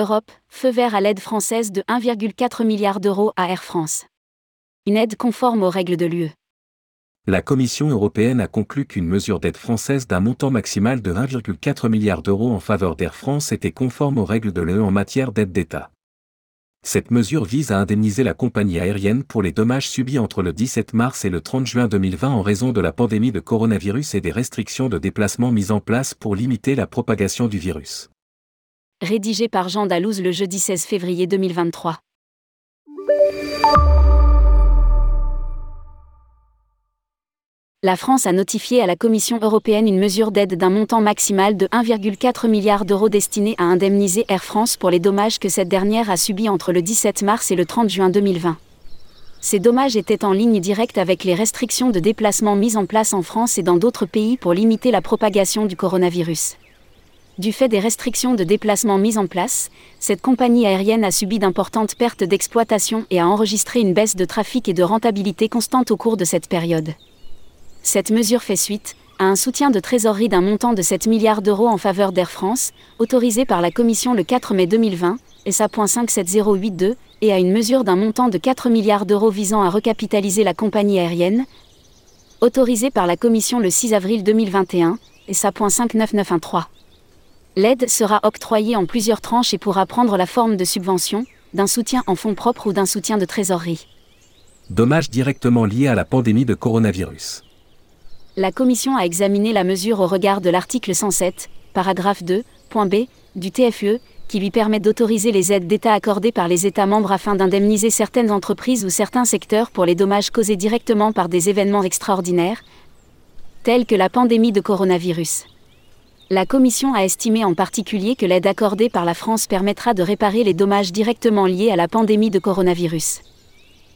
Europe, feu vert à l'aide française de 1,4 milliard d'euros à Air France. Une aide conforme aux règles de l'UE. La Commission européenne a conclu qu'une mesure d'aide française d'un montant maximal de 1,4 milliard d'euros en faveur d'Air France était conforme aux règles de l'UE en matière d'aide d'État. Cette mesure vise à indemniser la compagnie aérienne pour les dommages subis entre le 17 mars et le 30 juin 2020 en raison de la pandémie de coronavirus et des restrictions de déplacement mises en place pour limiter la propagation du virus. Rédigé par Jean Dalouse le jeudi 16 février 2023. la France a notifié à la Commission européenne une mesure d'aide d'un montant maximal de 1,4 milliard d'euros destinée à indemniser Air France pour les dommages que cette dernière a subis entre le 17 mars et le 30 juin 2020. Ces dommages étaient en ligne directe avec les restrictions de déplacement mises en place en France et dans d'autres pays pour limiter la propagation du coronavirus. Du fait des restrictions de déplacement mises en place, cette compagnie aérienne a subi d'importantes pertes d'exploitation et a enregistré une baisse de trafic et de rentabilité constante au cours de cette période. Cette mesure fait suite à un soutien de trésorerie d'un montant de 7 milliards d'euros en faveur d'Air France, autorisé par la Commission le 4 mai 2020, SA.57082, et à une mesure d'un montant de 4 milliards d'euros visant à recapitaliser la compagnie aérienne, autorisée par la Commission le 6 avril 2021, SA.59913. L'aide sera octroyée en plusieurs tranches et pourra prendre la forme de subventions, d'un soutien en fonds propres ou d'un soutien de trésorerie. Dommages directement liés à la pandémie de coronavirus la Commission a examiné la mesure au regard de l'article 107, paragraphe 2, point B, du TFUE, qui lui permet d'autoriser les aides d'État accordées par les États membres afin d'indemniser certaines entreprises ou certains secteurs pour les dommages causés directement par des événements extraordinaires, tels que la pandémie de coronavirus. La Commission a estimé en particulier que l'aide accordée par la France permettra de réparer les dommages directement liés à la pandémie de coronavirus.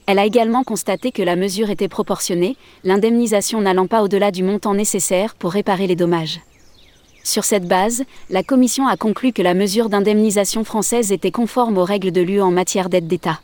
Elle a également constaté que la mesure était proportionnée, l'indemnisation n'allant pas au-delà du montant nécessaire pour réparer les dommages. Sur cette base, la Commission a conclu que la mesure d'indemnisation française était conforme aux règles de l'UE en matière d'aide d'État.